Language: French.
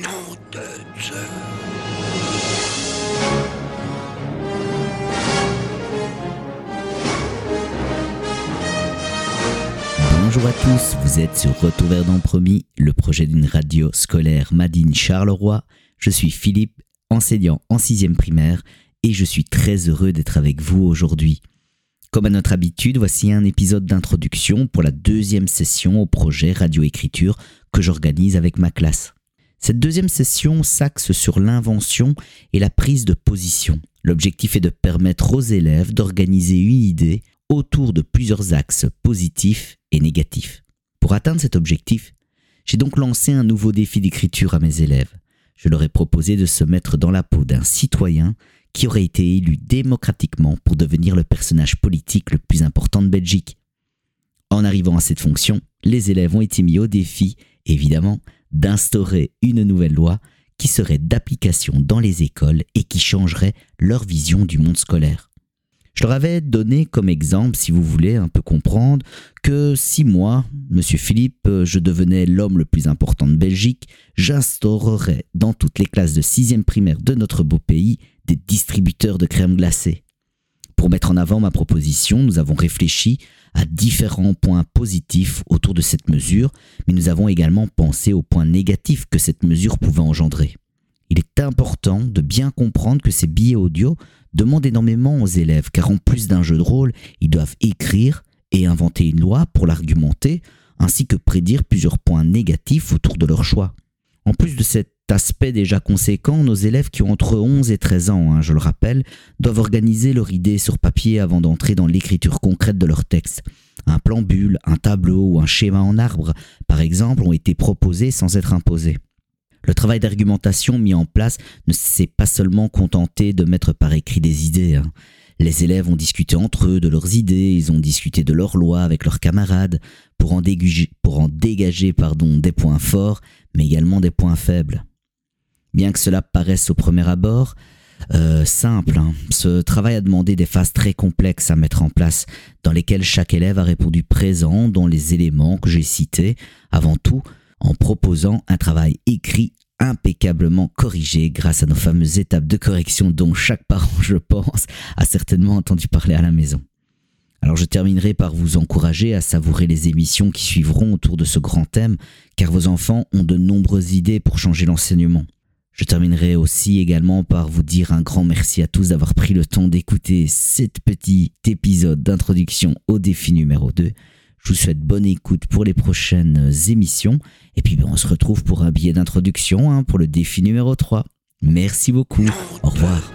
Bonjour à tous, vous êtes sur Retour vers Promis, le projet d'une radio scolaire Madine Charleroi. Je suis Philippe, enseignant en 6 primaire, et je suis très heureux d'être avec vous aujourd'hui. Comme à notre habitude, voici un épisode d'introduction pour la deuxième session au projet Radio-Écriture que j'organise avec ma classe. Cette deuxième session s'axe sur l'invention et la prise de position. L'objectif est de permettre aux élèves d'organiser une idée autour de plusieurs axes positifs et négatifs. Pour atteindre cet objectif, j'ai donc lancé un nouveau défi d'écriture à mes élèves. Je leur ai proposé de se mettre dans la peau d'un citoyen qui aurait été élu démocratiquement pour devenir le personnage politique le plus important de Belgique. En arrivant à cette fonction, les élèves ont été mis au défi, évidemment, d'instaurer une nouvelle loi qui serait d'application dans les écoles et qui changerait leur vision du monde scolaire. Je leur avais donné comme exemple, si vous voulez un peu comprendre, que si moi, Monsieur Philippe, je devenais l'homme le plus important de Belgique, j'instaurerais dans toutes les classes de 6 primaire de notre beau pays des distributeurs de crème glacée. Pour mettre en avant ma proposition, nous avons réfléchi à différents points positifs autour de cette mesure, mais nous avons également pensé aux points négatifs que cette mesure pouvait engendrer. Il est important de bien comprendre que ces billets audio demandent énormément aux élèves, car en plus d'un jeu de rôle, ils doivent écrire et inventer une loi pour l'argumenter, ainsi que prédire plusieurs points négatifs autour de leur choix. En plus de cet aspect déjà conséquent, nos élèves qui ont entre 11 et 13 ans, hein, je le rappelle, doivent organiser leur idée sur papier avant d'entrer dans l'écriture concrète de leur texte. Un plan bulle, un tableau ou un schéma en arbre, par exemple, ont été proposés sans être imposés. Le travail d'argumentation mis en place ne s'est pas seulement contenté de mettre par écrit des idées. Hein. Les élèves ont discuté entre eux de leurs idées, ils ont discuté de leurs lois avec leurs camarades pour en dégager, pour en dégager pardon, des points forts, mais également des points faibles. Bien que cela paraisse au premier abord euh, simple, hein, ce travail a demandé des phases très complexes à mettre en place, dans lesquelles chaque élève a répondu présent dans les éléments que j'ai cités, avant tout en proposant un travail écrit impeccablement corrigé grâce à nos fameuses étapes de correction dont chaque parent, je pense, a certainement entendu parler à la maison. Alors je terminerai par vous encourager à savourer les émissions qui suivront autour de ce grand thème, car vos enfants ont de nombreuses idées pour changer l'enseignement. Je terminerai aussi également par vous dire un grand merci à tous d'avoir pris le temps d'écouter cet petit épisode d'introduction au défi numéro 2. Je vous souhaite bonne écoute pour les prochaines émissions. Et puis ben, on se retrouve pour un billet d'introduction hein, pour le défi numéro 3. Merci beaucoup. Au revoir.